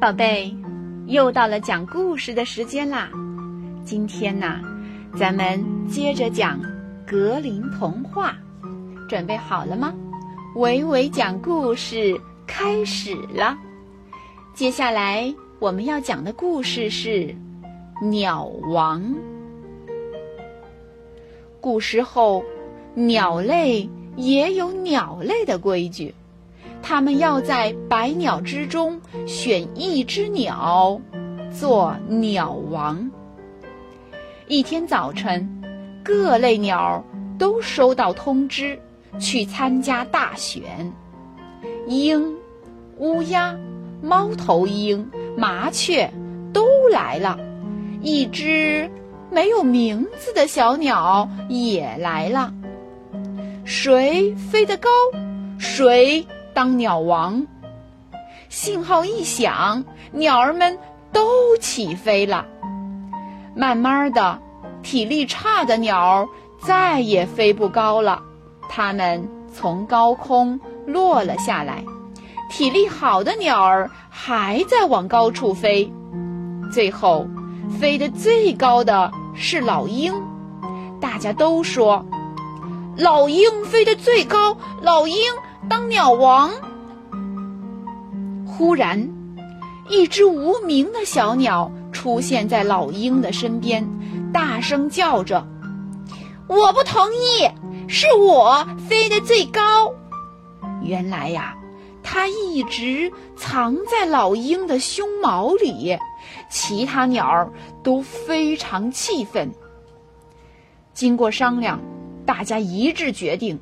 宝贝，又到了讲故事的时间啦！今天呢，咱们接着讲格林童话，准备好了吗？伟伟讲故事开始了。接下来我们要讲的故事是《鸟王》。古时候，鸟类也有鸟类的规矩。他们要在百鸟之中选一只鸟做鸟王。一天早晨，各类鸟都收到通知，去参加大选。鹰、乌鸦、猫头鹰、麻雀都来了，一只没有名字的小鸟也来了。谁飞得高，谁。当鸟王，信号一响，鸟儿们都起飞了。慢慢的，体力差的鸟再也飞不高了，它们从高空落了下来。体力好的鸟儿还在往高处飞，最后，飞得最高的是老鹰。大家都说，老鹰飞得最高，老鹰。当鸟王。忽然，一只无名的小鸟出现在老鹰的身边，大声叫着：“我不同意，是我飞得最高。”原来呀，它一直藏在老鹰的胸毛里。其他鸟儿都非常气愤。经过商量，大家一致决定。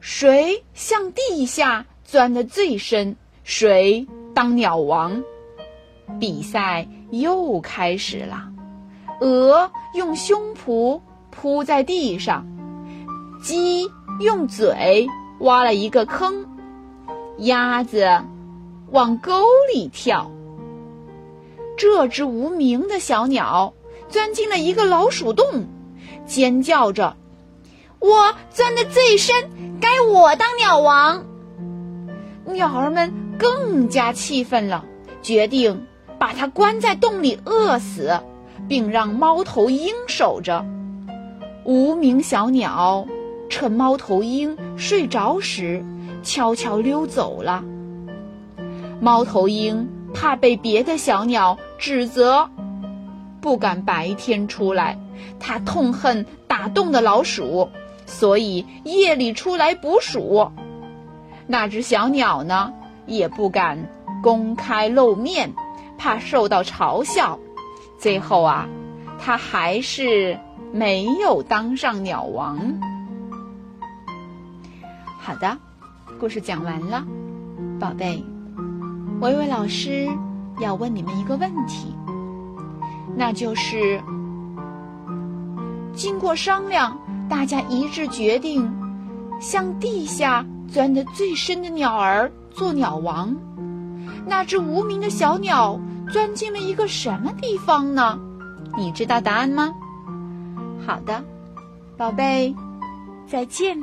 谁向地下钻得最深，谁当鸟王。比赛又开始了。鹅用胸脯扑在地上，鸡用嘴挖了一个坑，鸭子往沟里跳。这只无名的小鸟钻进了一个老鼠洞，尖叫着：“我钻得最深！”该我当鸟王，鸟儿们更加气愤了，决定把它关在洞里饿死，并让猫头鹰守着。无名小鸟趁猫头鹰睡着时，悄悄溜走了。猫头鹰怕被别的小鸟指责，不敢白天出来，它痛恨打洞的老鼠。所以夜里出来捕鼠，那只小鸟呢也不敢公开露面，怕受到嘲笑。最后啊，它还是没有当上鸟王。好的，故事讲完了，宝贝，维维老师要问你们一个问题，那就是经过商量。大家一致决定，向地下钻得最深的鸟儿做鸟王。那只无名的小鸟钻进了一个什么地方呢？你知道答案吗？好的，宝贝，再见。